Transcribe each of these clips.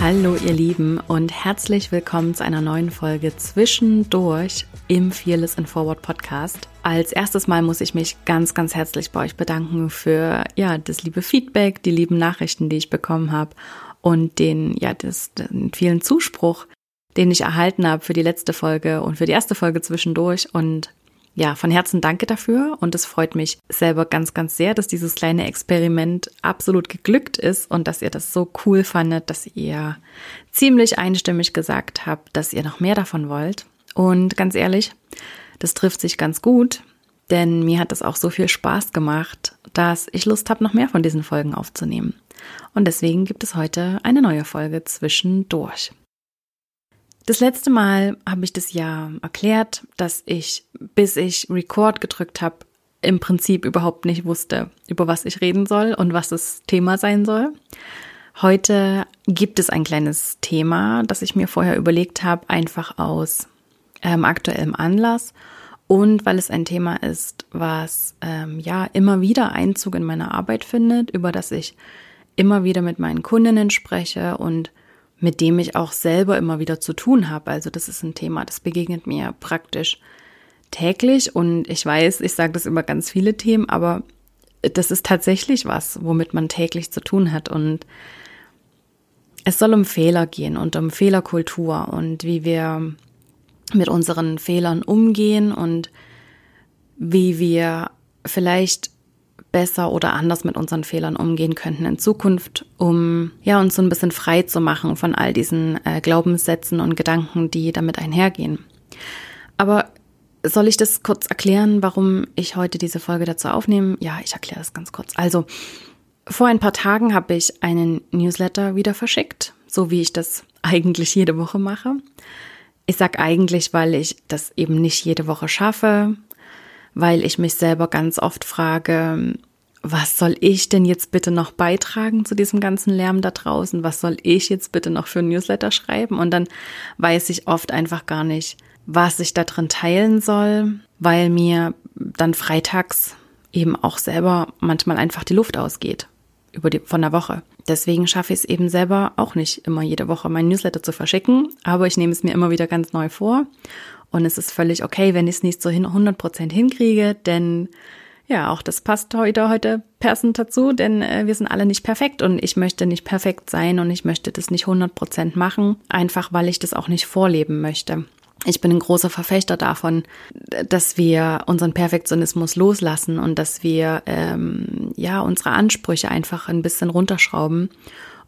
Hallo ihr Lieben und herzlich willkommen zu einer neuen Folge Zwischendurch im Fearless and Forward Podcast. Als erstes Mal muss ich mich ganz, ganz herzlich bei euch bedanken für ja das liebe Feedback, die lieben Nachrichten, die ich bekommen habe und den ja das, den vielen Zuspruch, den ich erhalten habe für die letzte Folge und für die erste Folge zwischendurch und ja, von Herzen danke dafür und es freut mich selber ganz, ganz sehr, dass dieses kleine Experiment absolut geglückt ist und dass ihr das so cool fandet, dass ihr ziemlich einstimmig gesagt habt, dass ihr noch mehr davon wollt. Und ganz ehrlich, das trifft sich ganz gut, denn mir hat es auch so viel Spaß gemacht, dass ich Lust habe, noch mehr von diesen Folgen aufzunehmen. Und deswegen gibt es heute eine neue Folge zwischendurch. Das letzte Mal habe ich das ja erklärt, dass ich, bis ich Record gedrückt habe, im Prinzip überhaupt nicht wusste, über was ich reden soll und was das Thema sein soll. Heute gibt es ein kleines Thema, das ich mir vorher überlegt habe, einfach aus ähm, aktuellem Anlass und weil es ein Thema ist, was ähm, ja immer wieder Einzug in meine Arbeit findet, über das ich immer wieder mit meinen Kundinnen spreche und mit dem ich auch selber immer wieder zu tun habe. Also das ist ein Thema, das begegnet mir praktisch täglich und ich weiß, ich sage das über ganz viele Themen, aber das ist tatsächlich was, womit man täglich zu tun hat und es soll um Fehler gehen und um Fehlerkultur und wie wir mit unseren Fehlern umgehen und wie wir vielleicht besser oder anders mit unseren Fehlern umgehen könnten in Zukunft, um ja uns so ein bisschen frei zu machen von all diesen äh, Glaubenssätzen und Gedanken, die damit einhergehen. Aber soll ich das kurz erklären, warum ich heute diese Folge dazu aufnehme? Ja, ich erkläre das ganz kurz. Also, vor ein paar Tagen habe ich einen Newsletter wieder verschickt, so wie ich das eigentlich jede Woche mache. Ich sag eigentlich, weil ich das eben nicht jede Woche schaffe, weil ich mich selber ganz oft frage, was soll ich denn jetzt bitte noch beitragen zu diesem ganzen Lärm da draußen? Was soll ich jetzt bitte noch für ein Newsletter schreiben? Und dann weiß ich oft einfach gar nicht, was ich da drin teilen soll, weil mir dann freitags eben auch selber manchmal einfach die Luft ausgeht über die, von der Woche. Deswegen schaffe ich es eben selber auch nicht immer jede Woche mein Newsletter zu verschicken, aber ich nehme es mir immer wieder ganz neu vor und es ist völlig okay, wenn ich es nicht so 100 Prozent hinkriege, denn ja, auch das passt heute, heute passend dazu, denn äh, wir sind alle nicht perfekt und ich möchte nicht perfekt sein und ich möchte das nicht 100 Prozent machen, einfach weil ich das auch nicht vorleben möchte. Ich bin ein großer Verfechter davon, dass wir unseren Perfektionismus loslassen und dass wir ähm, ja unsere Ansprüche einfach ein bisschen runterschrauben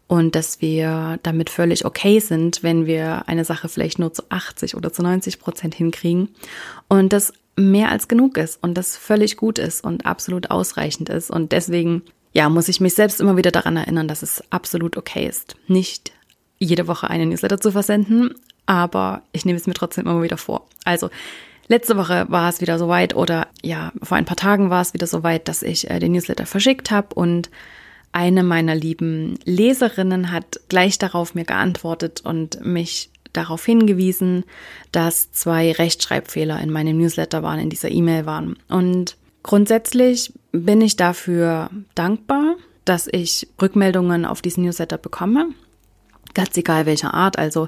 und dass wir damit völlig okay sind, wenn wir eine Sache vielleicht nur zu 80 oder zu 90 Prozent hinkriegen und das mehr als genug ist und das völlig gut ist und absolut ausreichend ist. Und deswegen ja, muss ich mich selbst immer wieder daran erinnern, dass es absolut okay ist, nicht jede Woche einen Newsletter zu versenden, aber ich nehme es mir trotzdem immer wieder vor. Also Letzte Woche war es wieder soweit oder ja, vor ein paar Tagen war es wieder soweit, dass ich äh, den Newsletter verschickt habe und eine meiner lieben Leserinnen hat gleich darauf mir geantwortet und mich darauf hingewiesen, dass zwei Rechtschreibfehler in meinem Newsletter waren, in dieser E-Mail waren. Und Grundsätzlich bin ich dafür dankbar, dass ich Rückmeldungen auf diesen Newsletter bekomme. Ganz egal welcher Art. Also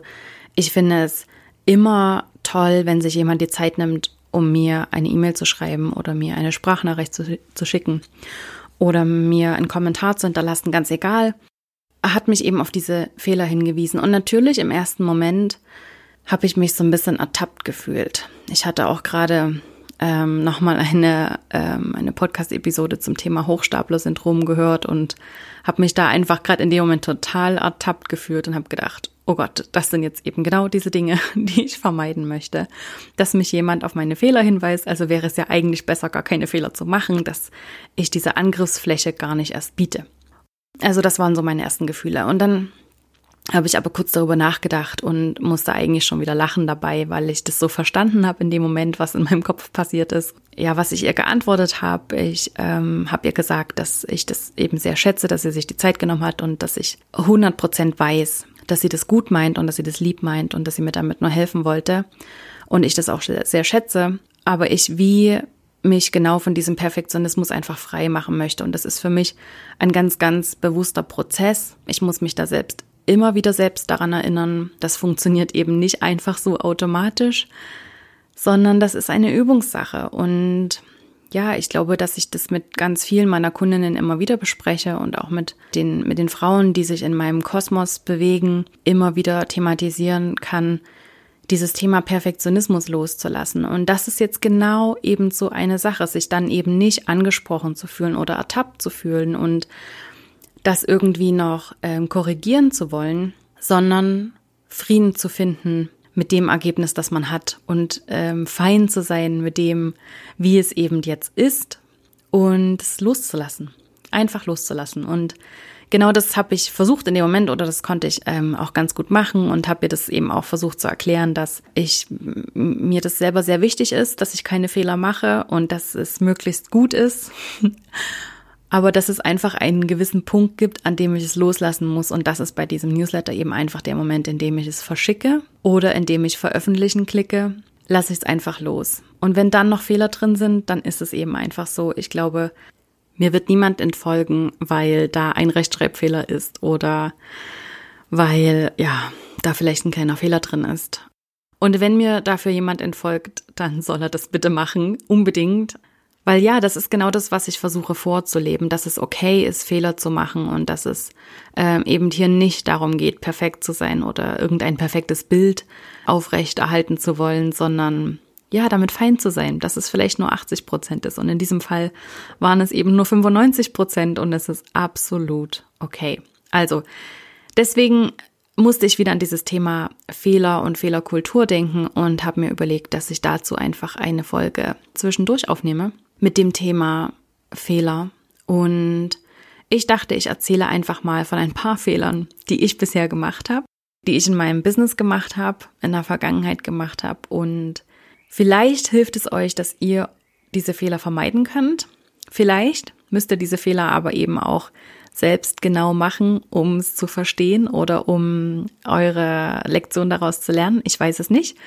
ich finde es immer toll, wenn sich jemand die Zeit nimmt, um mir eine E-Mail zu schreiben oder mir eine Sprachnachricht zu, zu schicken oder mir einen Kommentar zu hinterlassen, ganz egal, hat mich eben auf diese Fehler hingewiesen. Und natürlich im ersten Moment habe ich mich so ein bisschen ertappt gefühlt. Ich hatte auch gerade ähm, nochmal eine, ähm, eine Podcast-Episode zum Thema Hochstapler-Syndrom gehört und habe mich da einfach gerade in dem Moment total ertappt gefühlt und habe gedacht, oh Gott, das sind jetzt eben genau diese Dinge, die ich vermeiden möchte. Dass mich jemand auf meine Fehler hinweist, also wäre es ja eigentlich besser, gar keine Fehler zu machen, dass ich diese Angriffsfläche gar nicht erst biete. Also das waren so meine ersten Gefühle. Und dann habe ich aber kurz darüber nachgedacht und musste eigentlich schon wieder lachen dabei, weil ich das so verstanden habe in dem Moment, was in meinem Kopf passiert ist. Ja, was ich ihr geantwortet habe, ich ähm, habe ihr gesagt, dass ich das eben sehr schätze, dass sie sich die Zeit genommen hat und dass ich 100 Prozent weiß, dass sie das gut meint und dass sie das lieb meint und dass sie mir damit nur helfen wollte und ich das auch sehr schätze. Aber ich wie mich genau von diesem Perfektionismus einfach frei machen möchte. Und das ist für mich ein ganz, ganz bewusster Prozess. Ich muss mich da selbst immer wieder selbst daran erinnern, das funktioniert eben nicht einfach so automatisch, sondern das ist eine Übungssache. Und ja, ich glaube, dass ich das mit ganz vielen meiner Kundinnen immer wieder bespreche und auch mit den, mit den Frauen, die sich in meinem Kosmos bewegen, immer wieder thematisieren kann, dieses Thema Perfektionismus loszulassen. Und das ist jetzt genau eben so eine Sache, sich dann eben nicht angesprochen zu fühlen oder ertappt zu fühlen und das irgendwie noch ähm, korrigieren zu wollen, sondern Frieden zu finden mit dem Ergebnis, das man hat und ähm, fein zu sein mit dem, wie es eben jetzt ist und es loszulassen, einfach loszulassen. Und genau das habe ich versucht in dem Moment oder das konnte ich ähm, auch ganz gut machen und habe mir das eben auch versucht zu erklären, dass ich mir das selber sehr wichtig ist, dass ich keine Fehler mache und dass es möglichst gut ist. aber dass es einfach einen gewissen Punkt gibt, an dem ich es loslassen muss. Und das ist bei diesem Newsletter eben einfach der Moment, in dem ich es verschicke oder in dem ich veröffentlichen klicke, lasse ich es einfach los. Und wenn dann noch Fehler drin sind, dann ist es eben einfach so. Ich glaube, mir wird niemand entfolgen, weil da ein Rechtschreibfehler ist oder weil, ja, da vielleicht ein kleiner Fehler drin ist. Und wenn mir dafür jemand entfolgt, dann soll er das bitte machen, unbedingt. Weil ja, das ist genau das, was ich versuche vorzuleben, dass es okay ist, Fehler zu machen und dass es ähm, eben hier nicht darum geht, perfekt zu sein oder irgendein perfektes Bild aufrecht erhalten zu wollen, sondern ja, damit fein zu sein, dass es vielleicht nur 80 Prozent ist. Und in diesem Fall waren es eben nur 95 Prozent und es ist absolut okay. Also, deswegen musste ich wieder an dieses Thema Fehler und Fehlerkultur denken und habe mir überlegt, dass ich dazu einfach eine Folge zwischendurch aufnehme mit dem Thema Fehler. Und ich dachte, ich erzähle einfach mal von ein paar Fehlern, die ich bisher gemacht habe, die ich in meinem Business gemacht habe, in der Vergangenheit gemacht habe. Und vielleicht hilft es euch, dass ihr diese Fehler vermeiden könnt. Vielleicht müsst ihr diese Fehler aber eben auch selbst genau machen, um es zu verstehen oder um eure Lektion daraus zu lernen. Ich weiß es nicht.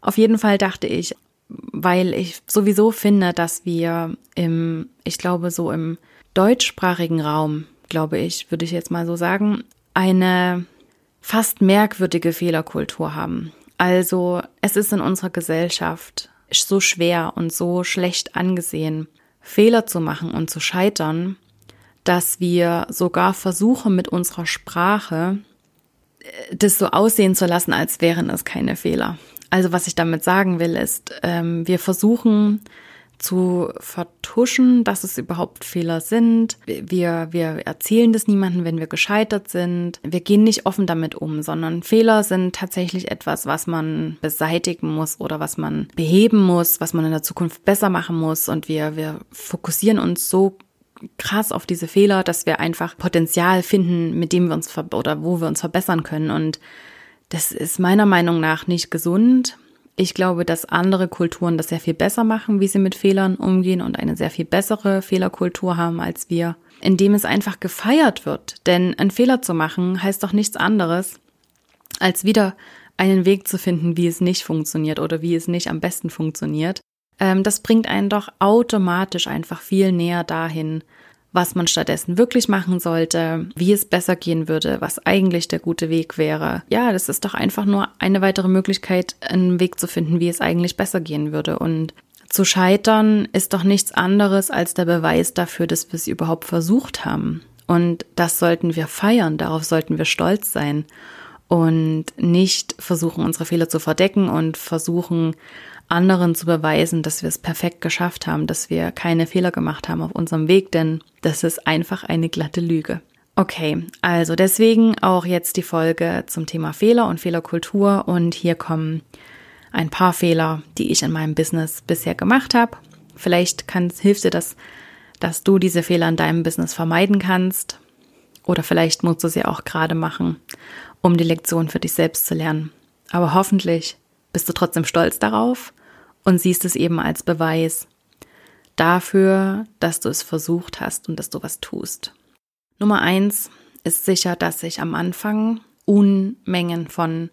Auf jeden Fall dachte ich, weil ich sowieso finde, dass wir im, ich glaube, so im deutschsprachigen Raum, glaube ich, würde ich jetzt mal so sagen, eine fast merkwürdige Fehlerkultur haben. Also es ist in unserer Gesellschaft so schwer und so schlecht angesehen, Fehler zu machen und zu scheitern, dass wir sogar versuchen mit unserer Sprache äh, das so aussehen zu lassen, als wären es keine Fehler. Also was ich damit sagen will, ist, ähm, wir versuchen zu vertuschen, dass es überhaupt Fehler sind. Wir, wir erzählen das niemandem, wenn wir gescheitert sind. Wir gehen nicht offen damit um, sondern Fehler sind tatsächlich etwas, was man beseitigen muss oder was man beheben muss, was man in der Zukunft besser machen muss. Und wir, wir fokussieren uns so krass auf diese Fehler, dass wir einfach Potenzial finden, mit dem wir uns oder wo wir uns verbessern können. Und das ist meiner Meinung nach nicht gesund. Ich glaube, dass andere Kulturen das sehr viel besser machen, wie sie mit Fehlern umgehen und eine sehr viel bessere Fehlerkultur haben als wir, indem es einfach gefeiert wird. Denn ein Fehler zu machen heißt doch nichts anderes, als wieder einen Weg zu finden, wie es nicht funktioniert oder wie es nicht am besten funktioniert. ähm, das bringt einen doch automatisch einfach viel näher dahin, was man stattdessen wirklich machen sollte, wie es besser gehen würde, was eigentlich der gute Weg wäre. Ja, das ist doch einfach nur eine weitere Möglichkeit, einen Weg zu finden, wie es eigentlich besser gehen würde. Und zu scheitern ist doch nichts anderes als der Beweis dafür, dass wir es überhaupt versucht haben. Und das sollten wir feiern, darauf sollten wir stolz sein und nicht versuchen, unsere Fehler zu verdecken und versuchen, anderen zu beweisen, dass wir es perfekt geschafft haben, dass wir keine Fehler gemacht haben auf unserem Weg, denn das ist einfach eine glatte Lüge. Okay, also deswegen auch jetzt die Folge zum Thema Fehler und Fehlerkultur und hier kommen ein paar Fehler, die ich in meinem Business bisher gemacht habe. Vielleicht kann, hilft dir das, dass du diese Fehler in deinem Business vermeiden kannst oder vielleicht musst du sie auch gerade machen, um die Lektion für dich selbst zu lernen. Aber hoffentlich bist du trotzdem stolz darauf und siehst es eben als Beweis dafür, dass du es versucht hast und dass du was tust. Nummer eins ist sicher, dass ich am Anfang Unmengen von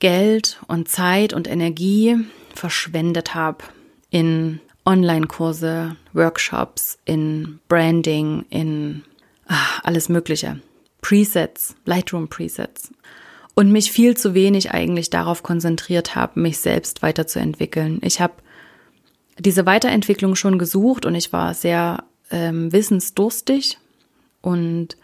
Geld und Zeit und Energie verschwendet habe in Online-Kurse, Workshops, in Branding, in ach, alles Mögliche. Presets, Lightroom-Presets und mich viel zu wenig eigentlich darauf konzentriert habe, mich selbst weiterzuentwickeln. Ich habe diese Weiterentwicklung schon gesucht und ich war sehr ähm, wissensdurstig und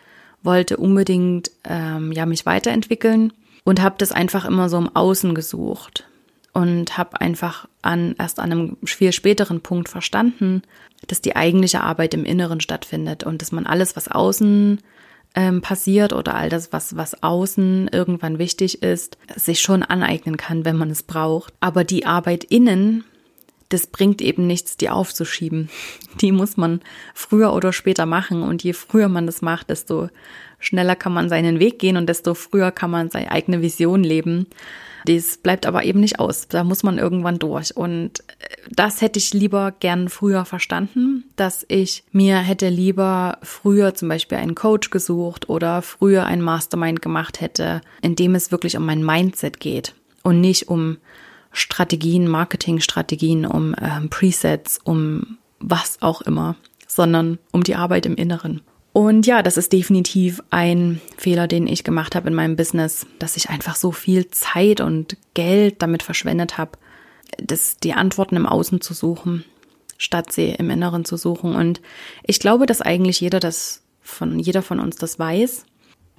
wollte unbedingt ähm, ja mich weiterentwickeln und habe das einfach immer so im Außen gesucht und habe einfach an erst an einem viel späteren Punkt verstanden, dass die eigentliche Arbeit im Inneren stattfindet und dass man alles, was außen ähm, passiert oder all das, was, was außen irgendwann wichtig ist, sich schon aneignen kann, wenn man es braucht. Aber die Arbeit innen, das bringt eben nichts, die aufzuschieben. Die muss man früher oder später machen und je früher man das macht, desto schneller kann man seinen Weg gehen und desto früher kann man seine eigene Vision leben. Das bleibt aber eben nicht aus. Da muss man irgendwann durch. Und äh, das hätte ich lieber gern früher verstanden, dass ich mir hätte lieber früher zum Beispiel einen Coach gesucht oder früher ein Mastermind gemacht hätte, in dem es wirklich um mein Mindset geht und nicht um Strategien, Marketingstrategien, um ähm, Presets, um was auch immer, sondern um die Arbeit im Inneren. Und ja, das ist definitiv ein Fehler, den ich gemacht habe in meinem Business, dass ich einfach so viel Zeit und Geld damit verschwendet habe, das, die Antworten im Außen zu suchen, statt sie im Inneren zu suchen. Und ich glaube, dass eigentlich jeder das von, jeder von uns das weiß.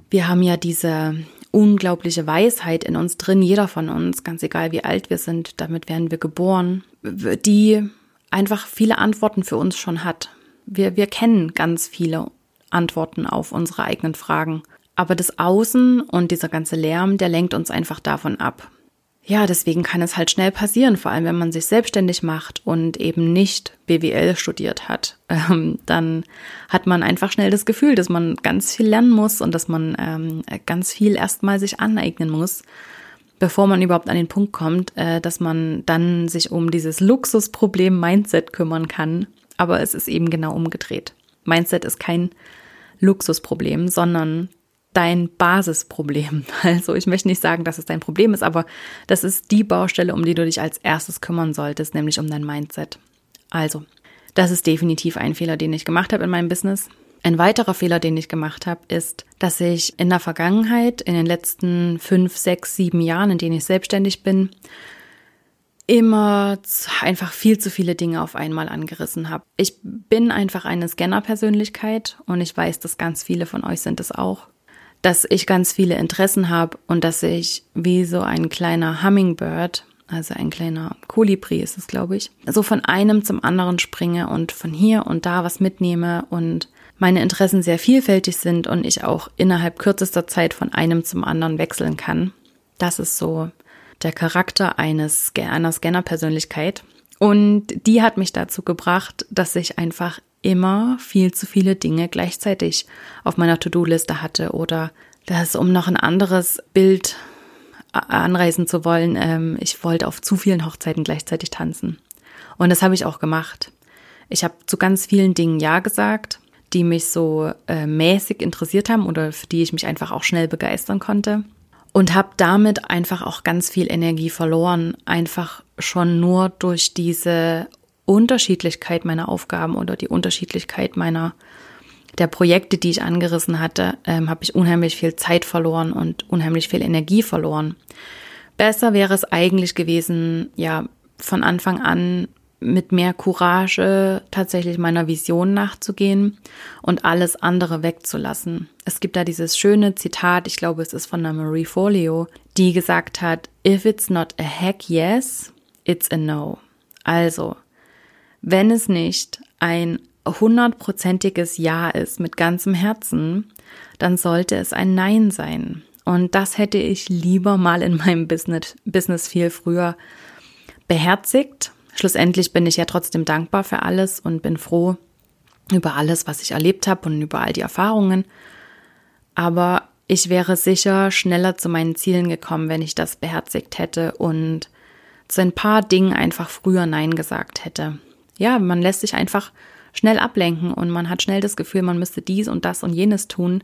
Wir haben ja diese unglaubliche Weisheit in uns drin, jeder von uns, ganz egal wie alt wir sind, damit werden wir geboren, die einfach viele Antworten für uns schon hat. Wir, wir kennen ganz viele Antworten auf unsere eigenen Fragen. Aber das Außen und dieser ganze Lärm, der lenkt uns einfach davon ab. Ja, deswegen kann es halt schnell passieren, vor allem wenn man sich selbstständig macht und eben nicht BWL studiert hat. Ähm, dann hat man einfach schnell das Gefühl, dass man ganz viel lernen muss und dass man ähm, ganz viel erstmal sich aneignen muss, bevor man überhaupt an den Punkt kommt, äh, dass man dann sich um dieses Luxusproblem Mindset kümmern kann. Aber es ist eben genau umgedreht. Mindset ist kein Luxusproblem, sondern dein Basisproblem. Also ich möchte nicht sagen, dass es dein Problem ist, aber das ist die Baustelle, um die du dich als erstes kümmern solltest, nämlich um dein Mindset. Also, das ist definitiv ein Fehler, den ich gemacht habe in meinem Business. Ein weiterer Fehler, den ich gemacht habe, ist, dass ich in der Vergangenheit, in den letzten fünf, sechs, sieben Jahren, in denen ich selbstständig bin, immer einfach viel zu viele Dinge auf einmal angerissen habe. Ich bin einfach eine Scanner-Persönlichkeit und ich weiß, dass ganz viele von euch sind es auch, dass ich ganz viele Interessen habe und dass ich wie so ein kleiner Hummingbird, also ein kleiner Kolibri ist es, glaube ich, so von einem zum anderen springe und von hier und da was mitnehme und meine Interessen sehr vielfältig sind und ich auch innerhalb kürzester Zeit von einem zum anderen wechseln kann. Das ist so der Charakter eines, einer Scanner-Persönlichkeit. Und die hat mich dazu gebracht, dass ich einfach immer viel zu viele Dinge gleichzeitig auf meiner To-Do-Liste hatte oder dass, um noch ein anderes Bild anreisen zu wollen, ähm, ich wollte auf zu vielen Hochzeiten gleichzeitig tanzen. Und das habe ich auch gemacht. Ich habe zu ganz vielen Dingen Ja gesagt, die mich so äh, mäßig interessiert haben oder für die ich mich einfach auch schnell begeistern konnte. Und habe damit einfach auch ganz viel Energie verloren, einfach schon nur durch diese Unterschiedlichkeit meiner Aufgaben oder die Unterschiedlichkeit meiner der Projekte, die ich angerissen hatte, ähm, habe ich unheimlich viel Zeit verloren und unheimlich viel Energie verloren. Besser wäre es eigentlich gewesen, ja, von Anfang an mit mehr Courage tatsächlich meiner Vision nachzugehen und alles andere wegzulassen. Es gibt da dieses schöne Zitat, ich glaube, es ist von der Marie Folio, die gesagt hat, if it's not a heck yes, it's a no. Also, wenn es nicht ein hundertprozentiges Ja ist mit ganzem Herzen, dann sollte es ein Nein sein. Und das hätte ich lieber mal in meinem Business, Business viel früher beherzigt. Schlussendlich bin ich ja trotzdem dankbar für alles und bin froh über alles, was ich erlebt habe und über all die Erfahrungen. Aber ich wäre sicher schneller zu meinen Zielen gekommen, wenn ich das beherzigt hätte und zu ein paar Dingen einfach früher Nein gesagt hätte. Ja, man lässt sich einfach schnell ablenken und man hat schnell das Gefühl, man müsste dies und das und jenes tun.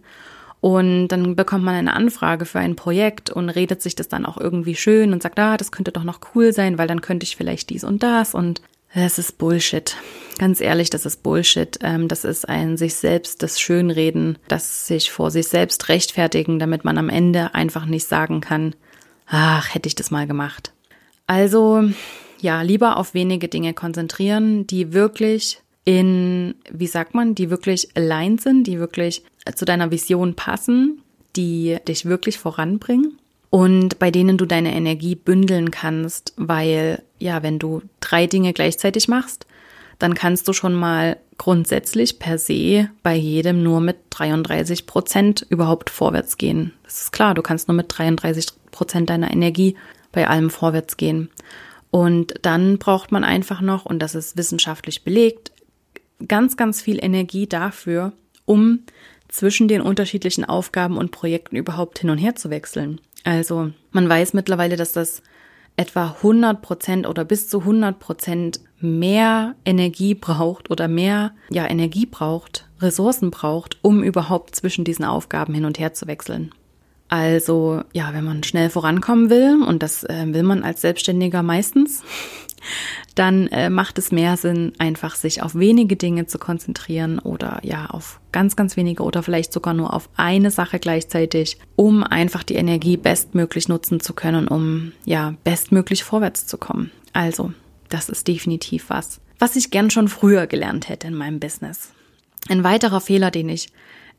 Und dann bekommt man eine Anfrage für ein Projekt und redet sich das dann auch irgendwie schön und sagt, ah, das könnte doch noch cool sein, weil dann könnte ich vielleicht dies und das und das ist Bullshit. Ganz ehrlich, das ist Bullshit. Ähm, das ist ein sich selbst das Schönreden, das sich vor sich selbst rechtfertigen, damit man am Ende einfach nicht sagen kann, ach, hätte ich das mal gemacht. Also, ja, lieber auf wenige Dinge konzentrieren, die wirklich in, wie sagt man, die wirklich allein sind, die wirklich zu deiner Vision passen, die dich wirklich voranbringen und bei denen du deine Energie bündeln kannst, weil ja, wenn du drei Dinge gleichzeitig machst, dann kannst du schon mal grundsätzlich per se bei jedem nur mit 33 Prozent überhaupt vorwärts gehen. Das ist klar, du kannst nur mit 33 Prozent deiner Energie bei allem vorwärts gehen. Und dann braucht man einfach noch, und das ist wissenschaftlich belegt, ganz, ganz viel Energie dafür, um zwischen den unterschiedlichen Aufgaben und Projekten überhaupt hin und her zu wechseln. Also man weiß mittlerweile, dass das etwa 100 Prozent oder bis zu 100 Prozent mehr Energie braucht oder mehr ja Energie braucht, Ressourcen braucht, um überhaupt zwischen diesen Aufgaben hin und her zu wechseln. Also ja, wenn man schnell vorankommen will, und das äh, will man als Selbstständiger meistens, dann äh, macht es mehr Sinn, einfach sich auf wenige Dinge zu konzentrieren oder ja, auf ganz, ganz wenige oder vielleicht sogar nur auf eine Sache gleichzeitig, um einfach die Energie bestmöglich nutzen zu können, um ja, bestmöglich vorwärts zu kommen. Also, das ist definitiv was, was ich gern schon früher gelernt hätte in meinem Business. Ein weiterer Fehler, den ich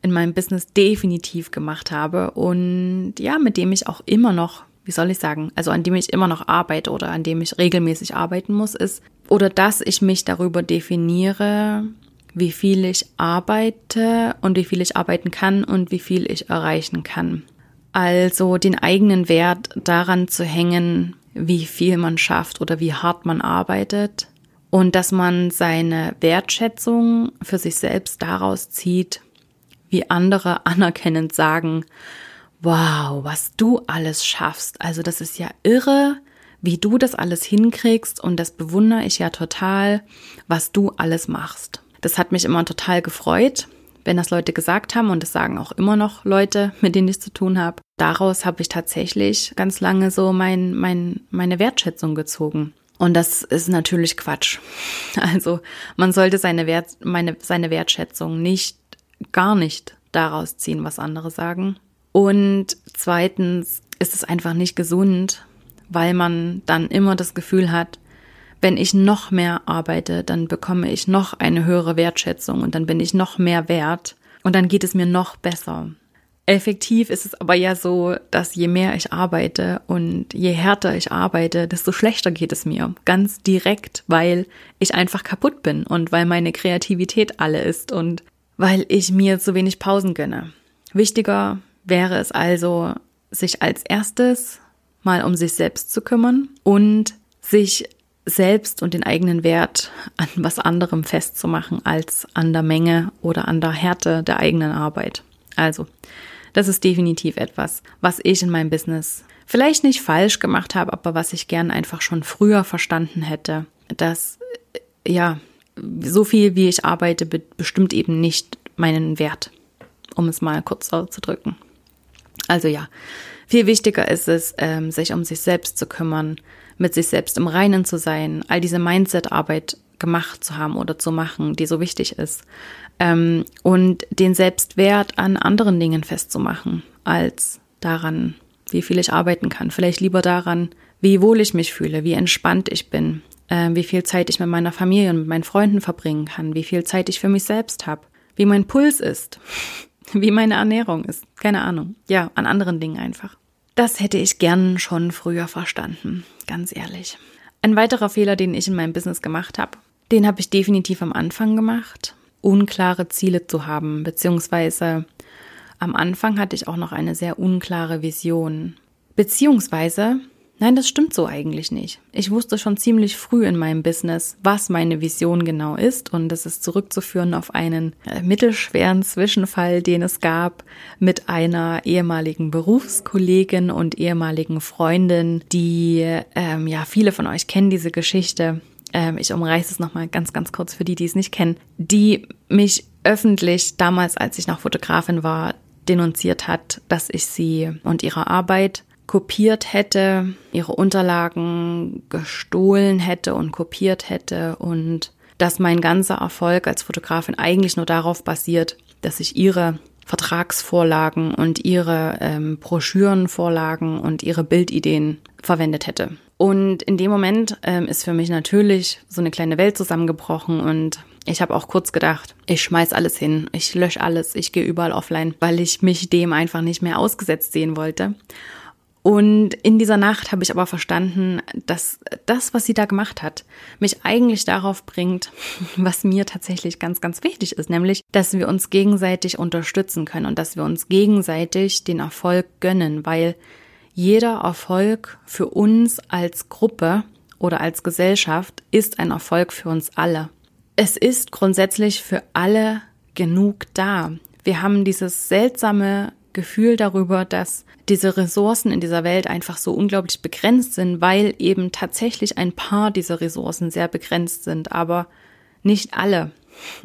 in meinem Business definitiv gemacht habe und ja, mit dem ich auch immer noch wie soll ich sagen, also an dem ich immer noch arbeite oder an dem ich regelmäßig arbeiten muss, ist, oder dass ich mich darüber definiere, wie viel ich arbeite und wie viel ich arbeiten kann und wie viel ich erreichen kann. Also den eigenen Wert daran zu hängen, wie viel man schafft oder wie hart man arbeitet und dass man seine Wertschätzung für sich selbst daraus zieht, wie andere anerkennend sagen, wow, was du alles schaffst. Also das ist ja irre, wie du das alles hinkriegst und das bewundere ich ja total, was du alles machst. Das hat mich immer total gefreut, wenn das Leute gesagt haben und das sagen auch immer noch Leute, mit denen ich zu tun habe. Daraus habe ich tatsächlich ganz lange so mein, mein, meine Wertschätzung gezogen. Und das ist natürlich Quatsch. Also man sollte seine, Wert, meine, seine Wertschätzung nicht, gar nicht daraus ziehen, was andere sagen, und zweitens ist es einfach nicht gesund, weil man dann immer das Gefühl hat, wenn ich noch mehr arbeite, dann bekomme ich noch eine höhere Wertschätzung und dann bin ich noch mehr wert und dann geht es mir noch besser. Effektiv ist es aber ja so, dass je mehr ich arbeite und je härter ich arbeite, desto schlechter geht es mir. Ganz direkt, weil ich einfach kaputt bin und weil meine Kreativität alle ist und weil ich mir zu wenig Pausen gönne. Wichtiger wäre es also, sich als erstes mal um sich selbst zu kümmern und sich selbst und den eigenen Wert an was anderem festzumachen als an der Menge oder an der Härte der eigenen Arbeit. Also, das ist definitiv etwas, was ich in meinem Business vielleicht nicht falsch gemacht habe, aber was ich gern einfach schon früher verstanden hätte, dass ja, so viel wie ich arbeite bestimmt eben nicht meinen Wert, um es mal kurz auszudrücken. Also ja, Viel wichtiger ist es, ähm, sich um sich selbst zu kümmern, mit sich selbst im Reinen zu sein, all diese Mindset-Arbeit gemacht zu haben oder zu machen, die so wichtig ist. Ähm, und den Selbstwert an anderen Dingen festzumachen, als daran, wie viel ich arbeiten kann. Vielleicht lieber daran, wie wohl ich mich fühle, wie entspannt ich bin, äh, wie viel Zeit ich mit meiner Familie und mit meinen Freunden verbringen kann, wie viel Zeit ich für mich selbst habe, wie mein Puls ist, wie meine Ernährung ist. Keine Ahnung. Ja, an anderen Dingen einfach. Das hätte ich gern schon früher verstanden, ganz ehrlich. Ein weiterer Fehler, den ich in meinem Business gemacht habe, den habe ich definitiv am Anfang gemacht, unklare Ziele zu haben, beziehungsweise am Anfang hatte ich auch noch eine sehr unklare Vision. Beziehungsweise Nein, das stimmt so eigentlich nicht. Ich wusste schon ziemlich früh in meinem Business, was meine Vision genau ist und das ist zurückzuführen auf einen äh, mittelschweren Zwischenfall, den es gab mit einer ehemaligen Berufskollegin und ehemaligen Freundin, die, ähm, ja, viele von euch kennen diese Geschichte. Ähm, ich umreiße es nochmal ganz, ganz kurz für die, die es nicht kennen, die mich öffentlich damals, als ich noch Fotografin war, denunziert hat, dass ich sie und ihre Arbeit kopiert hätte, ihre Unterlagen gestohlen hätte und kopiert hätte und dass mein ganzer Erfolg als Fotografin eigentlich nur darauf basiert, dass ich ihre Vertragsvorlagen und ihre ähm, Broschürenvorlagen und ihre Bildideen verwendet hätte. Und in dem Moment ähm, ist für mich natürlich so eine kleine Welt zusammengebrochen und ich habe auch kurz gedacht, ich schmeiß alles hin, ich lösche alles, ich gehe überall offline, weil ich mich dem einfach nicht mehr ausgesetzt sehen wollte. Und in dieser Nacht habe ich aber verstanden, dass das, was sie da gemacht hat, mich eigentlich darauf bringt, was mir tatsächlich ganz, ganz wichtig ist, nämlich, dass wir uns gegenseitig unterstützen können und dass wir uns gegenseitig den Erfolg gönnen, weil jeder Erfolg für uns als Gruppe oder als Gesellschaft ist ein Erfolg für uns alle. Es ist grundsätzlich für alle genug da. Wir haben dieses seltsame Gefühl darüber, dass diese Ressourcen in dieser Welt einfach so unglaublich begrenzt sind, weil eben tatsächlich ein paar dieser Ressourcen sehr begrenzt sind, aber nicht alle.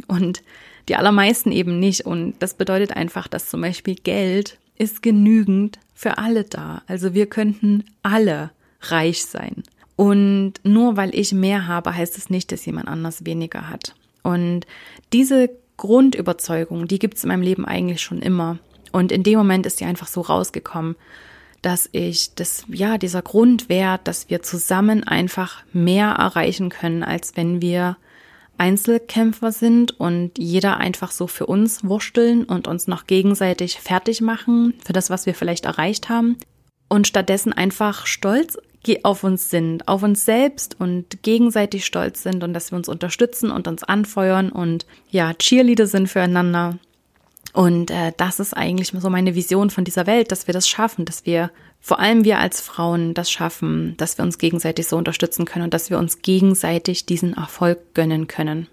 Und die allermeisten eben nicht. Und das bedeutet einfach, dass zum Beispiel Geld ist genügend für alle da. Also wir könnten alle reich sein. Und nur weil ich mehr habe, heißt es nicht, dass jemand anders weniger hat. Und diese Grundüberzeugung, die gibt es in meinem Leben eigentlich schon immer. Und in dem Moment ist sie einfach so rausgekommen, dass ich das, ja, dieser Grundwert, dass wir zusammen einfach mehr erreichen können, als wenn wir Einzelkämpfer sind und jeder einfach so für uns wursteln und uns noch gegenseitig fertig machen für das, was wir vielleicht erreicht haben. Und stattdessen einfach stolz auf uns sind, auf uns selbst und gegenseitig stolz sind und dass wir uns unterstützen und uns anfeuern und ja, Cheerleader sind füreinander und äh, das ist eigentlich so meine Vision von dieser Welt, dass wir das schaffen, dass wir vor allem wir als Frauen das schaffen, dass wir uns gegenseitig so unterstützen können und dass wir uns gegenseitig diesen Erfolg gönnen können.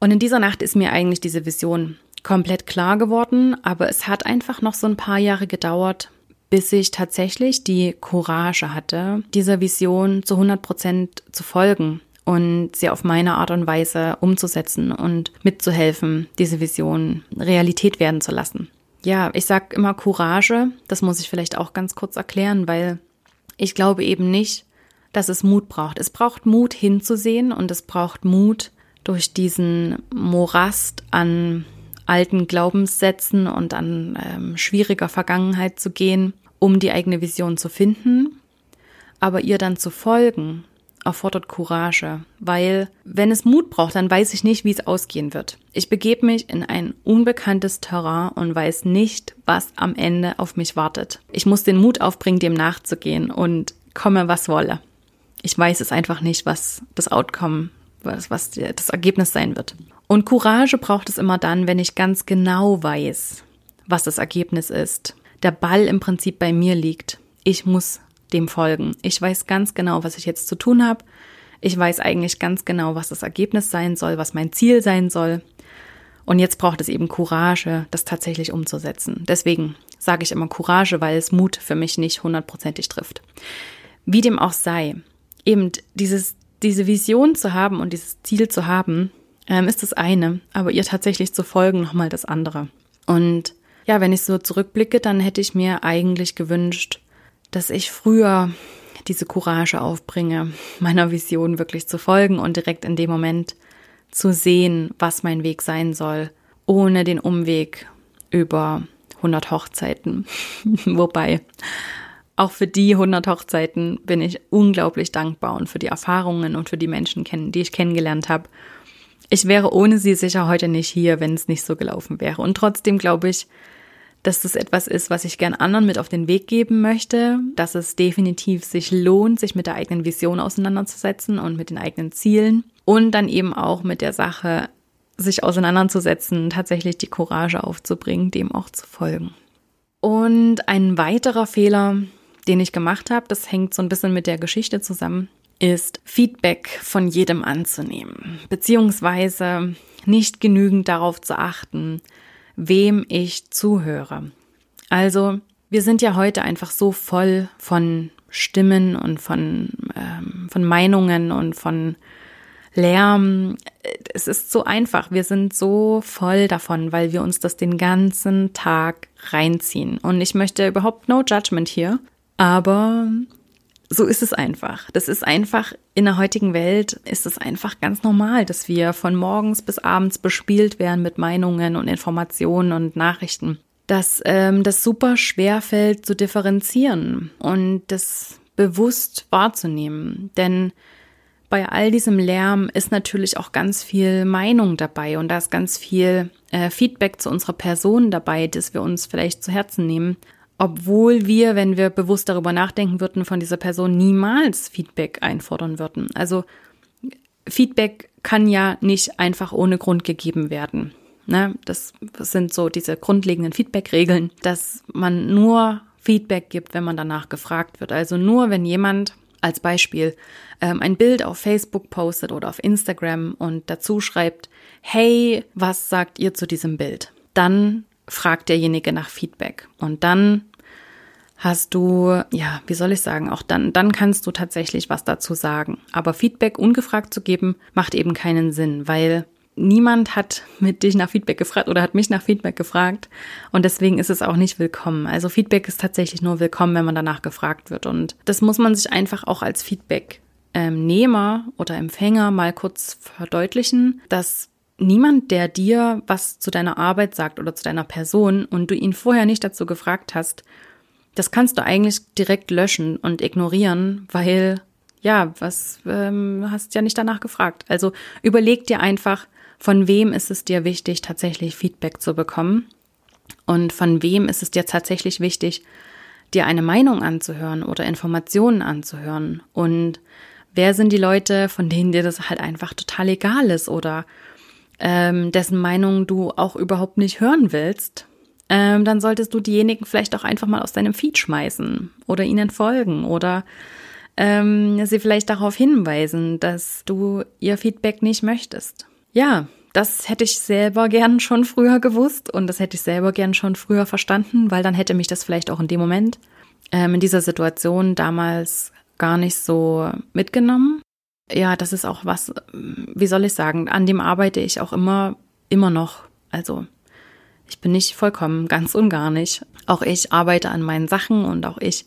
Und in dieser Nacht ist mir eigentlich diese Vision komplett klar geworden, aber es hat einfach noch so ein paar Jahre gedauert, bis ich tatsächlich die Courage hatte, dieser Vision zu 100 Prozent zu folgen und sie auf meine Art und Weise umzusetzen und mitzuhelfen, diese Vision Realität werden zu lassen. Ja, ich sag immer Courage, das muss ich vielleicht auch ganz kurz erklären, weil ich glaube eben nicht, dass es Mut braucht. Es braucht Mut hinzusehen und es braucht Mut durch diesen Morast an alten Glaubenssätzen und an ähm, schwieriger Vergangenheit zu gehen, um die eigene Vision zu finden, aber ihr dann zu folgen erfordert Courage, weil wenn es Mut braucht, dann weiß ich nicht, wie es ausgehen wird. Ich begebe mich in ein unbekanntes Terrain und weiß nicht, was am Ende auf mich wartet. Ich muss den Mut aufbringen, dem nachzugehen und komme, was wolle. Ich weiß es einfach nicht, was das Outcome, was, was das Ergebnis sein wird. Und Courage braucht es immer dann, wenn ich ganz genau weiß, was das Ergebnis ist. Der Ball im Prinzip bei mir liegt. Ich muss dem folgen. Ich weiß ganz genau, was ich jetzt zu tun habe. Ich weiß eigentlich ganz genau, was das Ergebnis sein soll, was mein Ziel sein soll. Und jetzt braucht es eben Courage, das tatsächlich umzusetzen. Deswegen sage ich immer Courage, weil es Mut für mich nicht hundertprozentig trifft. Wie dem auch sei, eben dieses, diese Vision zu haben und dieses Ziel zu haben, ähm, ist das eine, aber ihr tatsächlich zu folgen nochmal das andere. Und ja, wenn ich so zurückblicke, dann hätte ich mir eigentlich gewünscht, dass ich früher diese Courage aufbringe, meiner Vision wirklich zu folgen und direkt in dem Moment zu sehen, was mein Weg sein soll, ohne den Umweg über 100 Hochzeiten. Wobei, auch für die 100 Hochzeiten bin ich unglaublich dankbar und für die Erfahrungen und für die Menschen, die ich kennengelernt habe. Ich wäre ohne sie sicher heute nicht hier, wenn es nicht so gelaufen wäre. Und trotzdem glaube ich, dass das etwas ist, was ich gern anderen mit auf den Weg geben möchte, dass es definitiv sich lohnt, sich mit der eigenen Vision auseinanderzusetzen und mit den eigenen Zielen und dann eben auch mit der Sache, sich auseinanderzusetzen, tatsächlich die Courage aufzubringen, dem auch zu folgen. Und ein weiterer Fehler, den ich gemacht habe, das hängt so ein bisschen mit der Geschichte zusammen, ist Feedback von jedem anzunehmen, beziehungsweise nicht genügend darauf zu achten, wem ich zuhöre. Also, wir sind ja heute einfach so voll von Stimmen und von, ähm, von Meinungen und von Lärm. Es ist so einfach. Wir sind so voll davon, weil wir uns das den ganzen Tag reinziehen. Und ich möchte überhaupt no judgment hier. Aber so ist es einfach. Das ist einfach, in der heutigen Welt ist es einfach ganz normal, dass wir von morgens bis abends bespielt werden mit Meinungen und Informationen und Nachrichten. Dass ähm, das super schwer fällt zu differenzieren und das bewusst wahrzunehmen. Denn bei all diesem Lärm ist natürlich auch ganz viel Meinung dabei und da ist ganz viel äh, Feedback zu unserer Person dabei, das wir uns vielleicht zu Herzen nehmen obwohl wir, wenn wir bewusst darüber nachdenken würden, von dieser Person niemals Feedback einfordern würden. Also Feedback kann ja nicht einfach ohne Grund gegeben werden. Ne? Das sind so diese grundlegenden Feedback-Regeln, dass man nur Feedback gibt, wenn man danach gefragt wird. Also nur, wenn jemand als Beispiel ähm, ein Bild auf Facebook postet oder auf Instagram und dazu schreibt, hey, was sagt ihr zu diesem Bild? Dann fragt derjenige nach Feedback. Und dann hast du, ja, wie soll ich sagen, auch dann, dann kannst du tatsächlich was dazu sagen. Aber Feedback ungefragt zu geben, macht eben keinen Sinn, weil niemand hat mit dich nach Feedback gefragt oder hat mich nach Feedback gefragt. Und deswegen ist es auch nicht willkommen. Also Feedback ist tatsächlich nur willkommen, wenn man danach gefragt wird. Und das muss man sich einfach auch als Feedback ähm, oder Empfänger mal kurz verdeutlichen, dass niemand, der dir was zu deiner Arbeit sagt oder zu deiner Person und du ihn vorher nicht dazu gefragt hast, das kannst du eigentlich direkt löschen und ignorieren, weil ja, was ähm, hast ja nicht danach gefragt. Also überleg dir einfach, von wem ist es dir wichtig, tatsächlich Feedback zu bekommen? Und von wem ist es dir tatsächlich wichtig, dir eine Meinung anzuhören oder Informationen anzuhören? Und wer sind die Leute, von denen dir das halt einfach total egal ist oder ähm, dessen Meinung du auch überhaupt nicht hören willst ähm, dann solltest du diejenigen vielleicht auch einfach mal aus deinem Feed schmeißen oder ihnen folgen oder ähm, sie vielleicht darauf hinweisen, dass du ihr Feedback nicht möchtest. Ja, das hätte ich selber gern schon früher gewusst und das hätte ich selber gern schon früher verstanden, weil dann hätte mich das vielleicht auch in dem Moment, ähm, in dieser Situation damals gar nicht so mitgenommen. Ja, das ist auch was, wie soll ich sagen, an dem arbeite ich auch immer, immer noch. Also ich bin nicht vollkommen, ganz und gar nicht. Auch ich arbeite an meinen Sachen und auch ich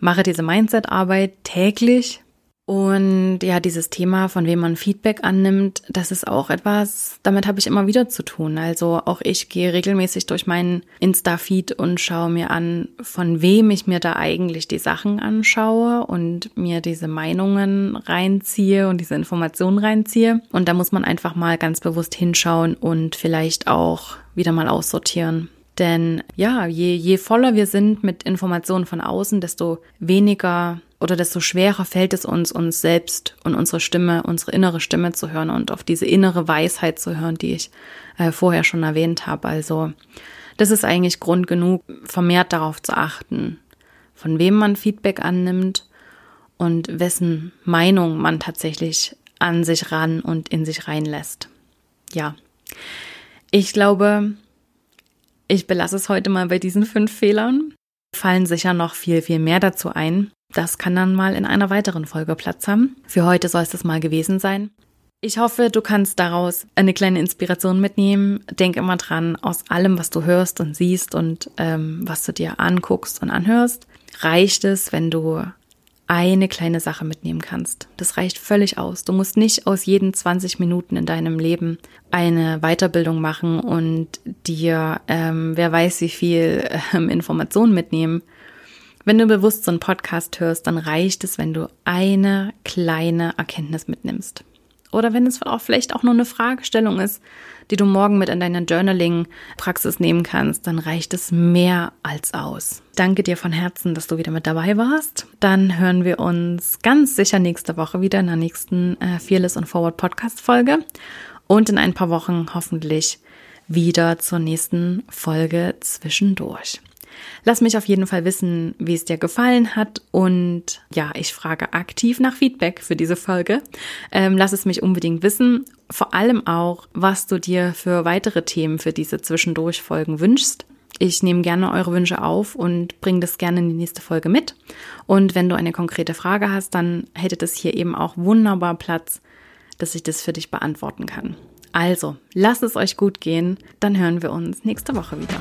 mache diese Mindset-Arbeit täglich. Und ja, dieses Thema, von wem man Feedback annimmt, das ist auch etwas, damit habe ich immer wieder zu tun. Also auch ich gehe regelmäßig durch meinen Insta-Feed und schaue mir an, von wem ich mir da eigentlich die Sachen anschaue und mir diese Meinungen reinziehe und diese Informationen reinziehe. Und da muss man einfach mal ganz bewusst hinschauen und vielleicht auch wieder mal aussortieren. Denn ja, je, je voller wir sind mit Informationen von außen, desto weniger oder desto schwerer fällt es uns, uns selbst und unsere Stimme, unsere innere Stimme zu hören und auf diese innere Weisheit zu hören, die ich äh, vorher schon erwähnt habe. Also das ist eigentlich Grund genug, vermehrt darauf zu achten, von wem man Feedback annimmt und wessen Meinung man tatsächlich an sich ran und in sich reinlässt. Ja, ich glaube, ich belasse es heute mal bei diesen fünf Fehlern. Fallen sicher noch viel, viel mehr dazu ein. Das kann dann mal in einer weiteren Folge Platz haben. Für heute soll es das mal gewesen sein. Ich hoffe, du kannst daraus eine kleine Inspiration mitnehmen. Denk immer dran, aus allem, was du hörst und siehst und ähm, was du dir anguckst und anhörst, reicht es, wenn du eine kleine Sache mitnehmen kannst. Das reicht völlig aus. Du musst nicht aus jeden 20 Minuten in deinem Leben eine Weiterbildung machen und dir, ähm, wer weiß wie viel ähm, Informationen mitnehmen. Wenn du bewusst so einen Podcast hörst, dann reicht es, wenn du eine kleine Erkenntnis mitnimmst. Oder wenn es auch vielleicht auch nur eine Fragestellung ist, die du morgen mit in deiner Journaling-Praxis nehmen kannst, dann reicht es mehr als aus. Danke dir von Herzen, dass du wieder mit dabei warst. Dann hören wir uns ganz sicher nächste Woche wieder in der nächsten äh, Fearless und Forward Podcast Folge und in ein paar Wochen hoffentlich wieder zur nächsten Folge zwischendurch. Lass mich auf jeden Fall wissen, wie es dir gefallen hat. Und ja, ich frage aktiv nach Feedback für diese Folge. Ähm, lass es mich unbedingt wissen. Vor allem auch, was du dir für weitere Themen für diese Zwischendurch-Folgen wünschst. Ich nehme gerne eure Wünsche auf und bringe das gerne in die nächste Folge mit. Und wenn du eine konkrete Frage hast, dann hätte das hier eben auch wunderbar Platz, dass ich das für dich beantworten kann. Also, lasst es euch gut gehen, dann hören wir uns nächste Woche wieder.